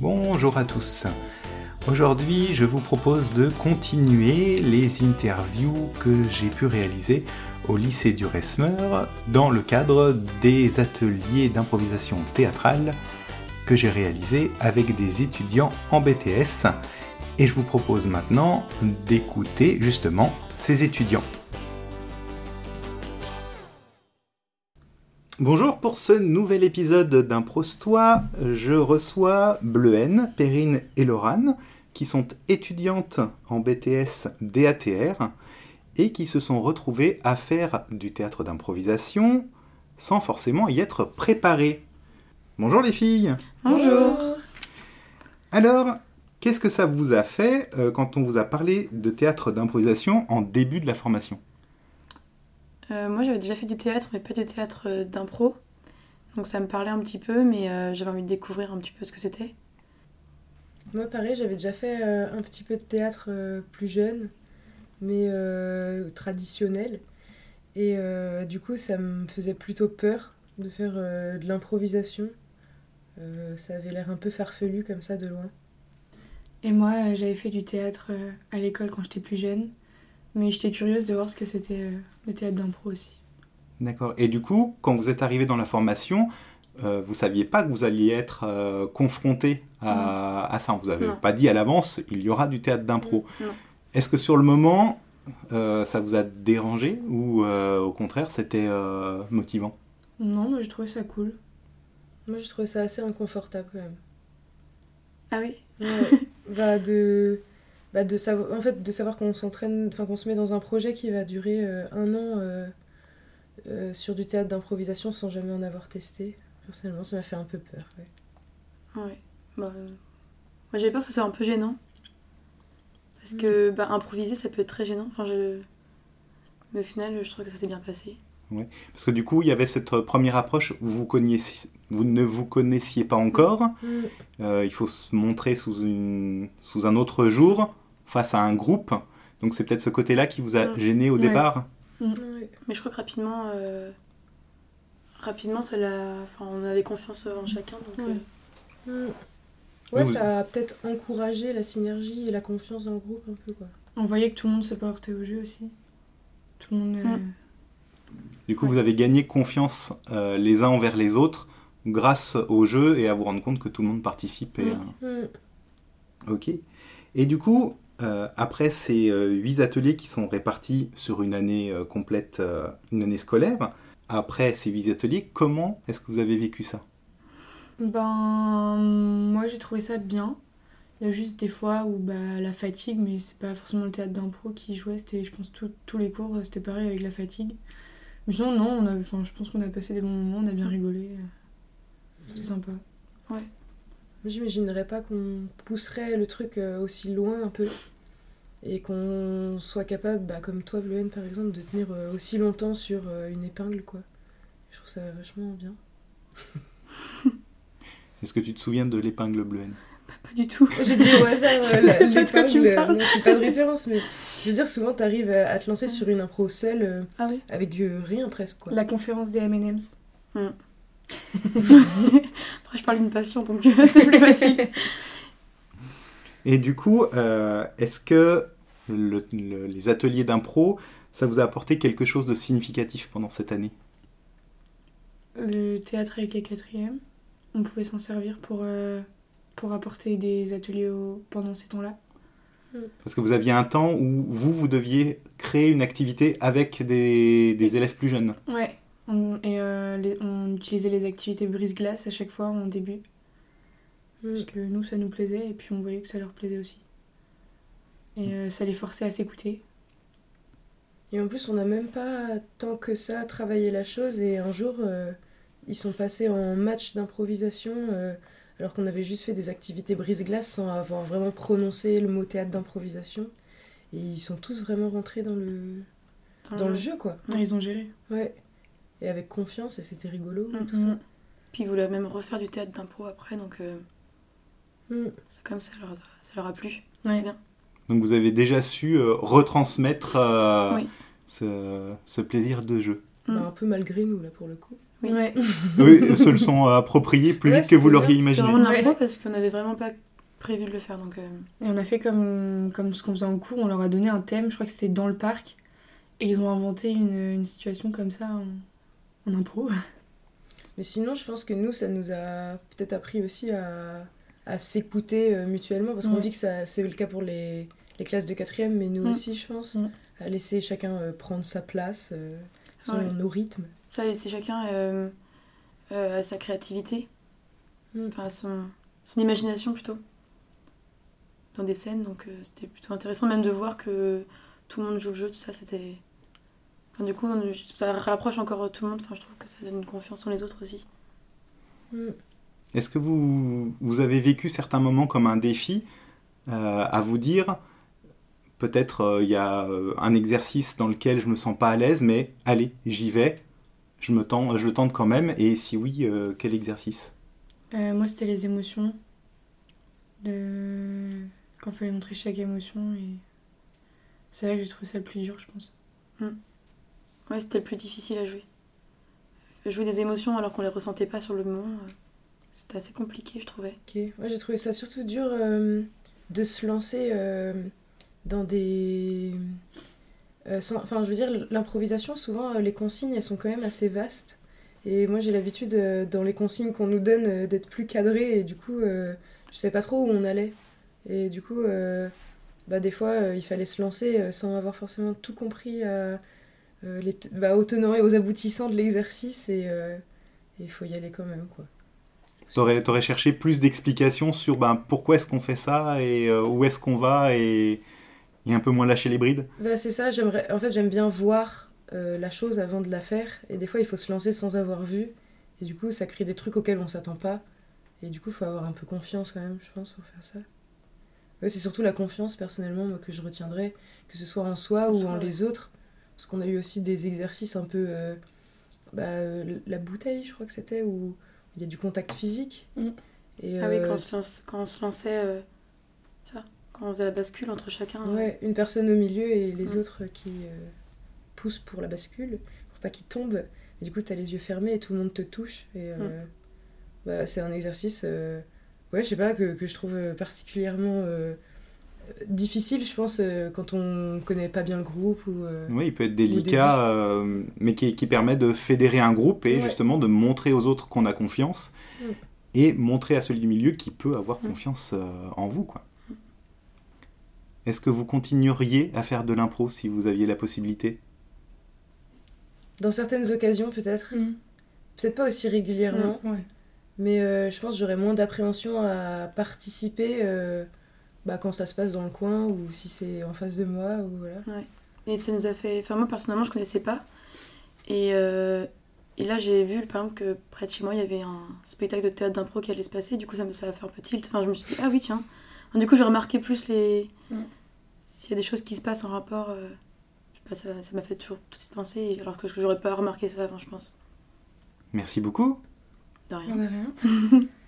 Bonjour à tous. Aujourd'hui, je vous propose de continuer les interviews que j'ai pu réaliser au lycée du Resmer dans le cadre des ateliers d'improvisation théâtrale que j'ai réalisés avec des étudiants en BTS. Et je vous propose maintenant d'écouter justement ces étudiants. Bonjour, pour ce nouvel épisode d'Improstois, je reçois Bleuhen, Perrine et Laurane, qui sont étudiantes en BTS DATR et qui se sont retrouvées à faire du théâtre d'improvisation sans forcément y être préparées. Bonjour les filles. Bonjour. Alors, qu'est-ce que ça vous a fait euh, quand on vous a parlé de théâtre d'improvisation en début de la formation? Moi j'avais déjà fait du théâtre, mais pas du théâtre euh, d'impro. Donc ça me parlait un petit peu, mais euh, j'avais envie de découvrir un petit peu ce que c'était. Moi, pareil, j'avais déjà fait euh, un petit peu de théâtre euh, plus jeune, mais euh, traditionnel. Et euh, du coup, ça me faisait plutôt peur de faire euh, de l'improvisation. Euh, ça avait l'air un peu farfelu comme ça de loin. Et moi, euh, j'avais fait du théâtre euh, à l'école quand j'étais plus jeune. Mais j'étais curieuse de voir ce que c'était euh, le théâtre d'impro aussi. D'accord. Et du coup, quand vous êtes arrivé dans la formation, euh, vous saviez pas que vous alliez être euh, confronté à, à ça. Vous n'avez Non. pas dit à l'avance, il y aura du théâtre d'impro. Est-ce que sur le moment, euh, ça vous a dérangé ou euh, au contraire, c'était euh, motivant? Non, moi, je trouvais ça cool. Moi, je trouvais ça assez inconfortable quand même. Ah oui? Ouais. bah, de, bah, de, savoir, en fait, de savoir qu'on s'entraîne, enfin qu'on se met dans un projet qui va durer euh, un an euh, euh, sur du théâtre d'improvisation sans jamais en avoir testé. Personnellement, ça m'a fait un peu peur. ouais. Ouais. Bah, moi j'avais peur que ce soit un peu gênant. Parce que bah, improviser ça peut être très gênant. Enfin, je... Mais au final, je trouve que ça s'est bien passé. Parce que du coup, il y avait cette euh, première approche où vous, connaissiez, vous ne vous connaissiez pas encore. Mm. Euh, il faut se montrer sous, une, sous un autre jour, face à un groupe. Donc c'est peut-être ce côté-là qui vous a Mm. gêné au Ouais. départ. Mais je crois que rapidement, euh, rapidement ça l'a... Enfin, on avait confiance en chacun. Donc, Ouais. euh, Mm. Ouais, Oui, oui. ça a peut-être encouragé la synergie et la confiance dans le groupe un peu quoi. On voyait que tout le monde se portait au jeu aussi. Tout le monde. euh, Mm. Du coup, Ouais. vous avez gagné confiance euh, les uns envers les autres grâce au jeu et à vous rendre compte que tout le monde participe. Et, euh. Ok. Et du coup, euh, après ces huit ateliers qui sont répartis sur une année complète, une année scolaire, après ces huit ateliers, comment est-ce que vous avez vécu ça? Ben, moi, j'ai trouvé ça bien. Il y a juste des fois où bah, la fatigue, mais c'est pas forcément le théâtre d'impro qui jouait, c'était, je pense, tout- tous les cours, c'était pareil avec la fatigue. Mais sinon, non, on a, enfin, je pense qu'on a passé des bons moments, on a bien rigolé. C'était sympa. Moi, J'imaginerais pas qu'on pousserait le truc euh, aussi loin un peu et qu'on soit capable, bah, comme toi, Bleuhen par exemple, de tenir euh, aussi longtemps sur euh, une épingle quoi. Je trouve ça vachement bien. Est-ce que tu te souviens de l'épingle bleue pas, du tout. J'ai dit au hasard euh, la- sais pas de quoi tu me l'épingle, parles. non, j'ai pas de référence, mais je veux dire, souvent t'arrives à, à te lancer sur une impro seule euh, Ah oui avec euh, rien presque quoi. La conférence des M&M's. Après, je parle d'une passion, donc euh, c'est plus facile. Et du coup, euh, est-ce que le- le- les ateliers d'impro, ça vous a apporté quelque chose de significatif pendant cette année? Le théâtre avec les quatrièmes, on pouvait s'en servir pour, euh, pour apporter des ateliers au- pendant ces temps-là. Parce que vous aviez un temps où vous, vous deviez créer une activité avec des, des élèves plus jeunes. Ouais. On, et euh, les- on utilisait les activités brise-glace à chaque fois en début. Mm. Parce que nous, ça nous plaisait et puis on voyait que ça leur plaisait aussi. Et euh, ça les forçait à s'écouter. Et en plus, on n'a même pas tant que ça travaillé la chose. Et un jour, euh, ils sont passés en match d'improvisation, euh, alors qu'on avait juste fait des activités brise-glace sans avoir vraiment prononcé le mot théâtre d'improvisation. Et ils sont tous vraiment rentrés dans le, dans le jeu, quoi. Et ils ont géré. Ouais. Et avec confiance, et c'était rigolo, Mm, tout ça. Puis ils voulaient même refaire du théâtre d'impro après, donc euh, Mm. c'est comme ça, ça leur, a- ça leur a plu. Ouais. C'est bien. Donc vous avez déjà su euh, retransmettre euh, Oui. ce, ce plaisir de jeu. Mm. Bah, un peu malgré nous, là, pour le coup. Oui. Ouais. Se le sont appropriés plus Ouais, vite que vous l'auriez imaginé. vraiment de l'impro parce qu'on n'avait vraiment pas prévu de le faire. Donc, euh, Et on a fait comme, comme ce qu'on faisait en cours, on leur a donné un thème, je crois que c'était dans le parc, et ils ont inventé une, une situation comme ça en, en impro. Mais sinon, je pense que nous, ça nous a peut-être appris aussi à, à s'écouter euh, mutuellement, parce qu'on Ouais. dit que ça, c'est le cas pour les, les classes de quatrième, mais nous Mm. aussi, je pense, Mm. à laisser chacun euh, prendre sa place, euh, selon Ouais. nos rythmes. Ça, laisser chacun euh, euh, à sa créativité, Mm. enfin à son, son imagination plutôt, dans des scènes. Donc, euh, c'était plutôt intéressant, même de voir que tout le monde joue le jeu, tout ça, c'était. Enfin, du coup, on- ça rapproche encore tout le monde. Enfin, je trouve que ça donne une confiance en les autres aussi. Mm. Est-ce que vous, vous avez vécu certains moments comme un défi euh, à vous dire peut-être euh, il y a un exercice dans lequel je me sens pas à l'aise, mais allez, j'y vais, je, me tente, je le tente quand même, et si oui, euh, quel exercice? Euh, moi, c'était les émotions. De... Quand il fallait montrer chaque émotion. Et... C'est là que j'ai trouvé ça le plus dur, je pense. Ouais, c'était le plus difficile à jouer. Jouer des émotions alors qu'on les ressentait pas sur le moment, euh, c'était assez compliqué, je trouvais. Ok. Moi, j'ai trouvé ça surtout dur euh, de se lancer euh, dans des. Euh, Enfin, je veux dire, l'improvisation, souvent, euh, les consignes, elles sont quand même assez vastes. Et moi, j'ai l'habitude, euh, dans les consignes qu'on nous donne, d'être plus cadré. Et du coup, je savais pas trop où on allait. Et du coup, bah, des fois, il fallait se lancer sans avoir forcément tout compris aux tenants et aux aboutissants de l'exercice. Et il faut y aller quand même, quoi. T'aurais aurais cherché plus d'explications sur ben, pourquoi est-ce qu'on fait ça et où est-ce qu'on va et, et un peu moins lâcher les brides Bah, c'est ça, j'aimerais. En fait, j'aime bien voir euh, la chose avant de la faire. Et des fois, il faut se lancer sans avoir vu. Et du coup, ça crée des trucs auxquels on s'attend pas. Et du coup, il faut avoir un peu confiance quand même, je pense, pour faire ça. Ouais, c'est surtout la confiance, personnellement, moi, que je retiendrai, que ce soit en soi ou Soi, en ouais. les autres. Parce qu'on a eu aussi des exercices un peu. euh, bah, euh, la bouteille, je crois que c'était, où il y a du contact physique. Mm. Et, Ah oui, euh, quand on se, lance- quand on se lançait, euh, ça, quand on faisait la bascule entre chacun. euh, Ouais, une personne au milieu et les autres qui euh, poussent pour la bascule, pour pas qu'ils tombent. Et du coup, t'as les yeux fermés et tout le monde te touche. Et euh, bah, c'est un exercice, euh, ouais, je sais pas, que, que je trouve particulièrement euh, difficile, je pense, euh, quand on connaît pas bien le groupe. Ou, euh, Oui, il peut être délicat, euh, mais qui, qui permet de fédérer un groupe et Ouais. justement de montrer aux autres qu'on a confiance Mm. et montrer à celui du milieu qui peut avoir Mm. confiance euh, en vous. quoi. Est-ce que vous continueriez à faire de l'impro si vous aviez la possibilité? Dans certaines occasions, peut-être. Mm. Peut-être pas aussi régulièrement. Ouais. Mais euh, je pense que j'aurais moins d'appréhension à participer euh, bah, quand ça se passe dans le coin ou si c'est en face de moi. Ou voilà. Et ça nous a fait. Enfin, moi personnellement, je connaissais pas. Et, euh, et là, j'ai vu par exemple que près de chez moi, il y avait un spectacle de théâtre d'impro qui allait se passer. Du coup, ça me ça a fait un peu tilt. Enfin, je me suis dit, ah oui, tiens. Du coup, j'ai remarqué plus les. Mm. S'il y a des choses qui se passent en rapport. euh, je sais pas, ça m'a fait toujours tout de suite penser. Alors que j'aurais pas remarqué ça avant, je pense. Merci beaucoup. De rien. A rien.